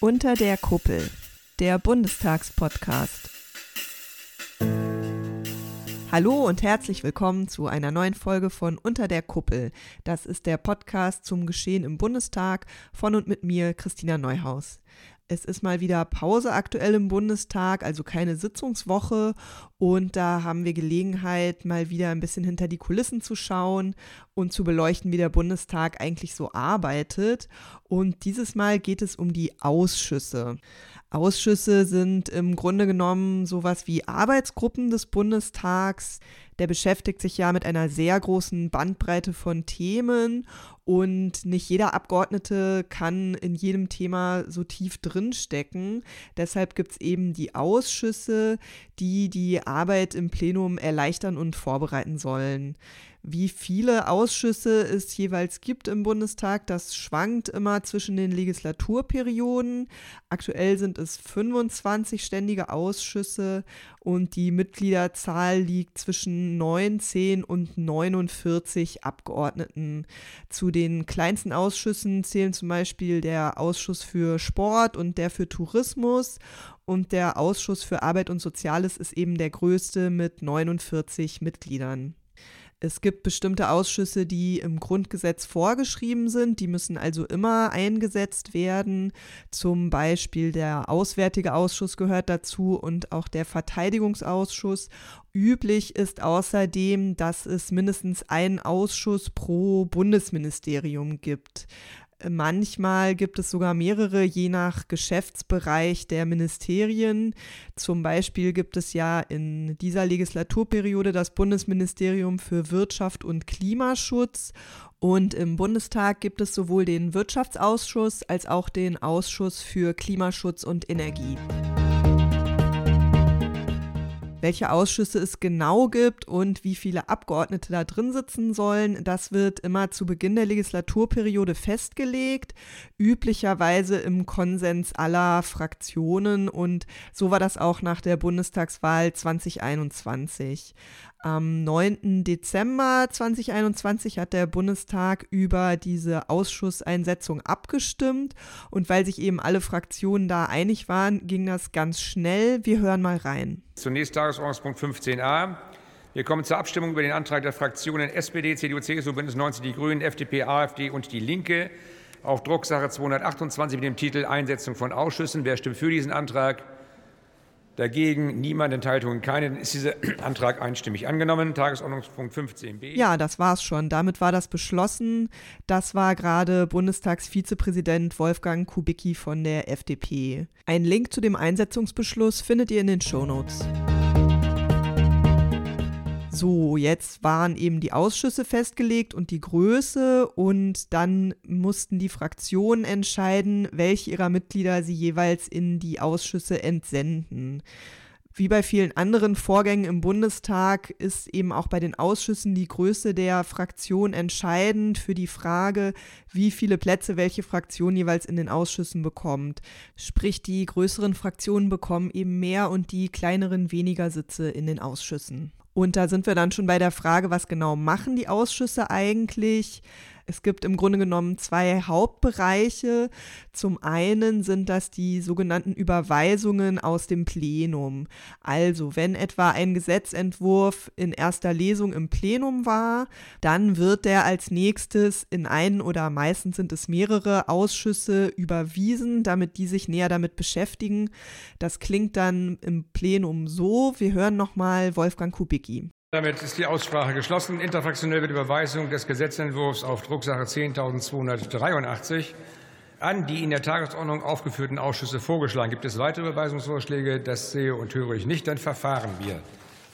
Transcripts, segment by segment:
Unter der Kuppel, der Bundestagspodcast. Hallo und herzlich willkommen zu einer neuen Folge von Unter der Kuppel. Das ist der Podcast zum Geschehen im Bundestag von und mit mir, Christina Neuhaus. Es ist mal wieder Pause aktuell im Bundestag, also keine Sitzungswoche. Und da haben wir Gelegenheit, mal wieder ein bisschen hinter die Kulissen zu schauen und zu beleuchten, wie der Bundestag eigentlich so arbeitet. Und dieses Mal geht es um die Ausschüsse. Ausschüsse sind im Grunde genommen sowas wie Arbeitsgruppen des Bundestags. Der beschäftigt sich ja mit einer sehr großen Bandbreite von Themen und nicht jeder Abgeordnete kann in jedem Thema so tief drinstecken. Deshalb gibt es eben die Ausschüsse, die die Arbeit im Plenum erleichtern und vorbereiten sollen. Wie viele Ausschüsse es jeweils gibt im Bundestag, das schwankt immer zwischen den Legislaturperioden. Aktuell sind es 25 ständige Ausschüsse und die Mitgliederzahl liegt zwischen 19 und 49 Abgeordneten. Zu den kleinsten Ausschüssen zählen zum Beispiel der Ausschuss für Sport und der für Tourismus und der Ausschuss für Arbeit und Soziales ist eben der größte mit 49 Mitgliedern. Es gibt bestimmte Ausschüsse, die im Grundgesetz vorgeschrieben sind, die müssen also immer eingesetzt werden. Zum Beispiel der Auswärtige Ausschuss gehört dazu und auch der Verteidigungsausschuss. Üblich ist außerdem, dass es mindestens einen Ausschuss pro Bundesministerium gibt. Manchmal gibt es sogar mehrere, je nach Geschäftsbereich der Ministerien. Zum Beispiel gibt es ja in dieser Legislaturperiode das Bundesministerium für Wirtschaft und Klimaschutz. Und im Bundestag gibt es sowohl den Wirtschaftsausschuss als auch den Ausschuss für Klimaschutz und Energie. Welche Ausschüsse es genau gibt und wie viele Abgeordnete da drin sitzen sollen, das wird immer zu Beginn der Legislaturperiode festgelegt, üblicherweise im Konsens aller Fraktionen und so war das auch nach der Bundestagswahl 2021. Am 9. Dezember 2021 hat der Bundestag über diese Ausschusseinsetzung abgestimmt und weil sich eben alle Fraktionen da einig waren, ging das ganz schnell. Wir hören mal rein. Zunächst Tagesordnungspunkt 15a. Wir kommen zur Abstimmung über den Antrag der Fraktionen SPD, CDU, CSU, Bündnis 90, die Grünen, FDP, AfD und die Linke auf Drucksache 228 mit dem Titel Einsetzung von Ausschüssen. Wer stimmt für diesen Antrag? Dagegen niemand, Enthaltungen keine. Dann ist dieser Antrag einstimmig angenommen. Tagesordnungspunkt 15b. Ja, das war's schon. Damit war das beschlossen. Das war gerade Bundestagsvizepräsident Wolfgang Kubicki von der FDP. Ein Link zu dem Einsetzungsbeschluss findet ihr in den Shownotes. Notes. So, jetzt waren eben die Ausschüsse festgelegt und die Größe und dann mussten die Fraktionen entscheiden, welche ihrer Mitglieder sie jeweils in die Ausschüsse entsenden. Wie bei vielen anderen Vorgängen im Bundestag ist eben auch bei den Ausschüssen die Größe der Fraktion entscheidend für die Frage, wie viele Plätze welche Fraktion jeweils in den Ausschüssen bekommt. Sprich, die größeren Fraktionen bekommen eben mehr und die kleineren weniger Sitze in den Ausschüssen. Und da sind wir dann schon bei der Frage, was genau machen die Ausschüsse eigentlich? Es gibt im Grunde genommen zwei Hauptbereiche. Zum einen sind das die sogenannten Überweisungen aus dem Plenum. Also wenn etwa ein Gesetzentwurf in erster Lesung im Plenum war, dann wird der als nächstes in einen oder meistens sind es mehrere Ausschüsse überwiesen, damit die sich näher damit beschäftigen. Das klingt dann im Plenum so. Wir hören nochmal Wolfgang Kubicki. Damit ist die Aussprache geschlossen. Interfraktionell wird Überweisung des Gesetzentwurfs auf Drucksache 10.283 an die in der Tagesordnung aufgeführten Ausschüsse vorgeschlagen. Gibt es weitere Überweisungsvorschläge? Das sehe und höre ich nicht. Dann verfahren wir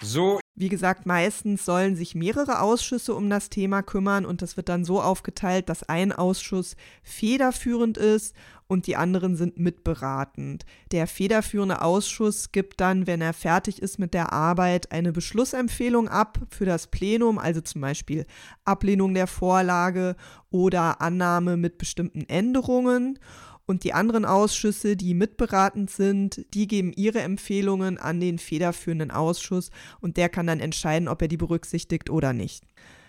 so. Wie gesagt, meistens sollen sich mehrere Ausschüsse um das Thema kümmern und das wird dann so aufgeteilt, dass ein Ausschuss federführend ist und die anderen sind mitberatend. Der federführende Ausschuss gibt dann, wenn er fertig ist mit der Arbeit, eine Beschlussempfehlung ab für das Plenum, also zum Beispiel Ablehnung der Vorlage oder Annahme mit bestimmten Änderungen. Und die anderen Ausschüsse, die mitberatend sind, die geben ihre Empfehlungen an den federführenden Ausschuss und der kann dann entscheiden, ob er die berücksichtigt oder nicht.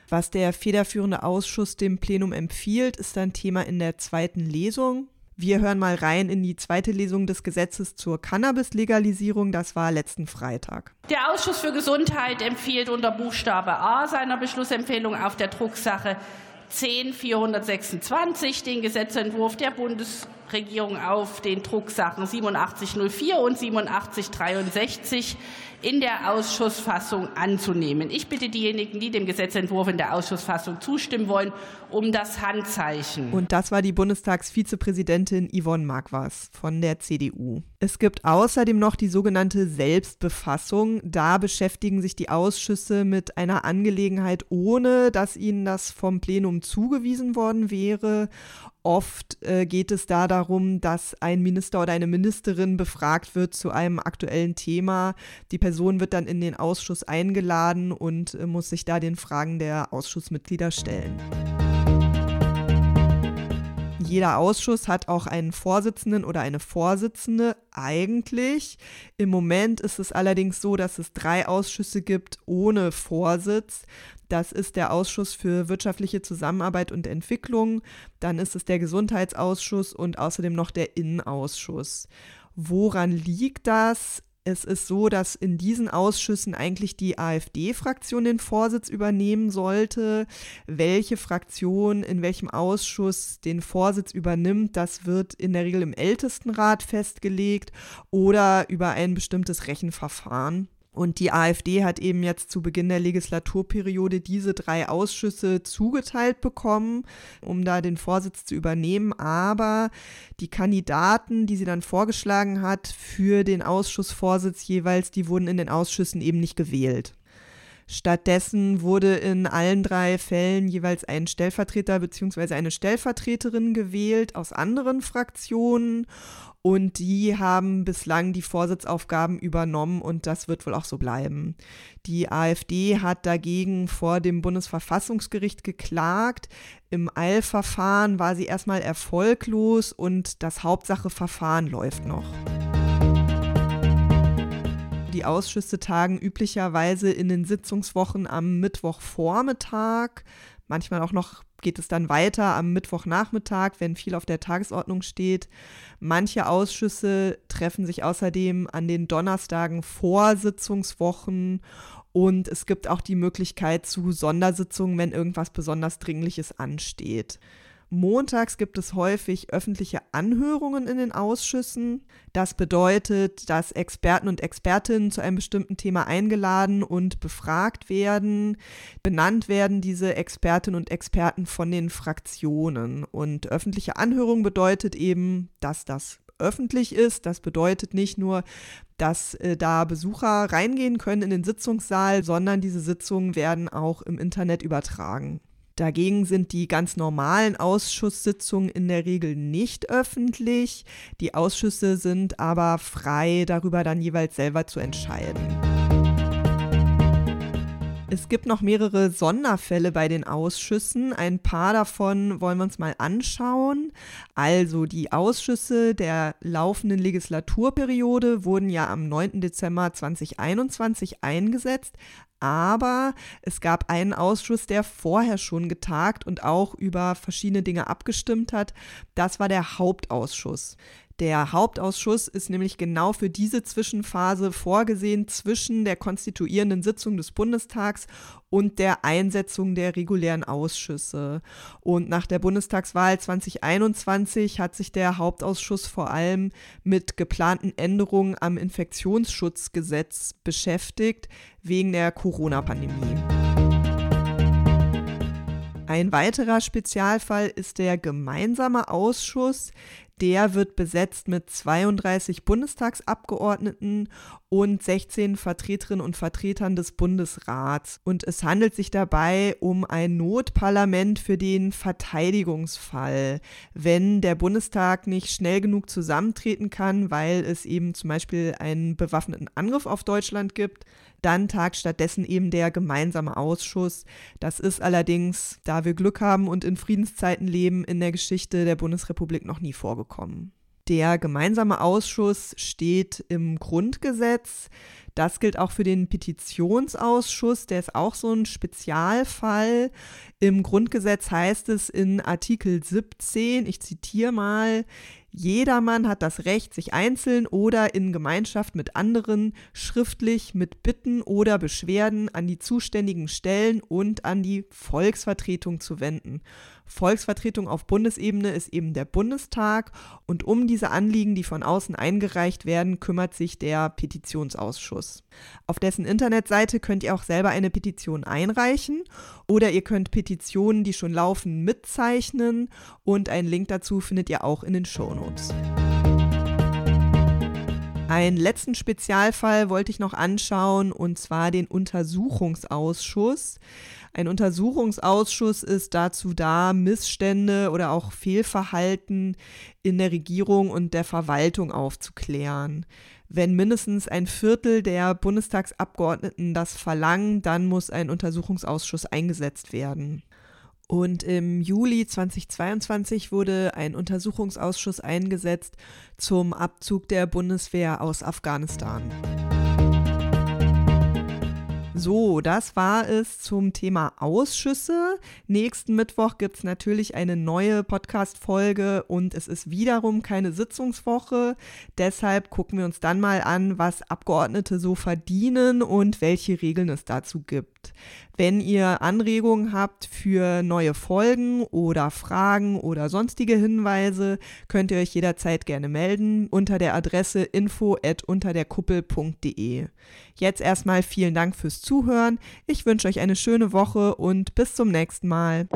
Was der federführende Ausschuss dem Plenum empfiehlt, ist dann Thema in der zweiten Lesung. Wir hören mal rein in die zweite Lesung des Gesetzes zur Cannabis-Legalisierung. Das war letzten Freitag. Der Ausschuss für Gesundheit empfiehlt unter Buchstabe A seiner Beschlussempfehlung auf der Drucksache 10426 den Gesetzentwurf der Bundesregierung auf den Drucksachen 8704 und 8763 in der Ausschussfassung anzunehmen. Ich bitte diejenigen, die dem Gesetzentwurf in der Ausschussfassung zustimmen wollen, um das Handzeichen. Und das war die Bundestagsvizepräsidentin Yvonne Marquardt von der CDU. Es gibt außerdem noch die sogenannte Selbstbefassung. Da beschäftigen sich die Ausschüsse mit einer Angelegenheit, ohne dass ihnen das vom Plenum zugewiesen worden wäre. Oft äh, geht es da darum, dass ein Minister oder eine Ministerin befragt wird zu einem aktuellen Thema. Die Person wird dann in den Ausschuss eingeladen und äh, muss sich da den Fragen der Ausschussmitglieder stellen. Jeder Ausschuss hat auch einen Vorsitzenden oder eine Vorsitzende eigentlich. Im Moment ist es allerdings so, dass es drei Ausschüsse gibt ohne Vorsitz. Das ist der Ausschuss für wirtschaftliche Zusammenarbeit und Entwicklung, dann ist es der Gesundheitsausschuss und außerdem noch der Innenausschuss. Woran liegt das? Es ist so, dass in diesen Ausschüssen eigentlich die AfD-Fraktion den Vorsitz übernehmen sollte. Welche Fraktion in welchem Ausschuss den Vorsitz übernimmt, das wird in der Regel im Ältestenrat festgelegt oder über ein bestimmtes Rechenverfahren. Und die AfD hat eben jetzt zu Beginn der Legislaturperiode diese drei Ausschüsse zugeteilt bekommen, um da den Vorsitz zu übernehmen. Aber die Kandidaten, die sie dann vorgeschlagen hat für den Ausschussvorsitz jeweils, die wurden in den Ausschüssen eben nicht gewählt. Stattdessen wurde in allen drei Fällen jeweils ein Stellvertreter bzw. eine Stellvertreterin gewählt aus anderen Fraktionen und die haben bislang die Vorsitzaufgaben übernommen und das wird wohl auch so bleiben. Die AfD hat dagegen vor dem Bundesverfassungsgericht geklagt. Im Eilverfahren war sie erstmal erfolglos und das Hauptsacheverfahren läuft noch. Die Ausschüsse tagen üblicherweise in den Sitzungswochen am Mittwochvormittag, manchmal auch noch geht es dann weiter am Mittwochnachmittag, wenn viel auf der Tagesordnung steht. Manche Ausschüsse treffen sich außerdem an den Donnerstagen vor Sitzungswochen und es gibt auch die Möglichkeit zu Sondersitzungen, wenn irgendwas besonders Dringliches ansteht. Montags gibt es häufig öffentliche Anhörungen in den Ausschüssen. Das bedeutet, dass Experten und Expertinnen zu einem bestimmten Thema eingeladen und befragt werden. Benannt werden diese Expertinnen und Experten von den Fraktionen. Und öffentliche Anhörung bedeutet eben, dass das öffentlich ist. Das bedeutet nicht nur, dass äh, da Besucher reingehen können in den Sitzungssaal, sondern diese Sitzungen werden auch im Internet übertragen. Dagegen sind die ganz normalen Ausschusssitzungen in der Regel nicht öffentlich. Die Ausschüsse sind aber frei, darüber dann jeweils selber zu entscheiden. Es gibt noch mehrere Sonderfälle bei den Ausschüssen. Ein paar davon wollen wir uns mal anschauen. Also die Ausschüsse der laufenden Legislaturperiode wurden ja am 9. Dezember 2021 eingesetzt, aber es gab einen Ausschuss, der vorher schon getagt und auch über verschiedene Dinge abgestimmt hat. Das war der Hauptausschuss. Der Hauptausschuss ist nämlich genau für diese Zwischenphase vorgesehen zwischen der konstituierenden Sitzung des Bundestags und der Einsetzung der regulären Ausschüsse. Und nach der Bundestagswahl 2021 hat sich der Hauptausschuss vor allem mit geplanten Änderungen am Infektionsschutzgesetz beschäftigt, wegen der Corona-Pandemie. Ein weiterer Spezialfall ist der gemeinsame Ausschuss, der wird besetzt mit 32 Bundestagsabgeordneten und 16 Vertreterinnen und Vertretern des Bundesrats. Und es handelt sich dabei um ein Notparlament für den Verteidigungsfall, wenn der Bundestag nicht schnell genug zusammentreten kann, weil es eben zum Beispiel einen bewaffneten Angriff auf Deutschland gibt dann tagt stattdessen eben der gemeinsame Ausschuss. Das ist allerdings, da wir Glück haben und in Friedenszeiten leben, in der Geschichte der Bundesrepublik noch nie vorgekommen. Der gemeinsame Ausschuss steht im Grundgesetz. Das gilt auch für den Petitionsausschuss, der ist auch so ein Spezialfall. Im Grundgesetz heißt es in Artikel 17, ich zitiere mal, Jedermann hat das Recht, sich einzeln oder in Gemeinschaft mit anderen schriftlich mit Bitten oder Beschwerden an die zuständigen Stellen und an die Volksvertretung zu wenden. Volksvertretung auf Bundesebene ist eben der Bundestag und um diese Anliegen, die von außen eingereicht werden, kümmert sich der Petitionsausschuss. Auf dessen Internetseite könnt ihr auch selber eine Petition einreichen oder ihr könnt Petitionen, die schon laufen, mitzeichnen und einen Link dazu findet ihr auch in den Shownotes. Einen letzten Spezialfall wollte ich noch anschauen, und zwar den Untersuchungsausschuss. Ein Untersuchungsausschuss ist dazu da, Missstände oder auch Fehlverhalten in der Regierung und der Verwaltung aufzuklären. Wenn mindestens ein Viertel der Bundestagsabgeordneten das verlangen, dann muss ein Untersuchungsausschuss eingesetzt werden. Und im Juli 2022 wurde ein Untersuchungsausschuss eingesetzt zum Abzug der Bundeswehr aus Afghanistan. So, das war es zum Thema Ausschüsse. Nächsten Mittwoch gibt es natürlich eine neue Podcast-Folge und es ist wiederum keine Sitzungswoche. Deshalb gucken wir uns dann mal an, was Abgeordnete so verdienen und welche Regeln es dazu gibt. Wenn ihr Anregungen habt für neue Folgen oder Fragen oder sonstige Hinweise, könnt ihr euch jederzeit gerne melden unter der Adresse info at unterderkuppel.de. Jetzt erstmal vielen Dank fürs Zuhören. Ich wünsche euch eine schöne Woche und bis zum nächsten Mal.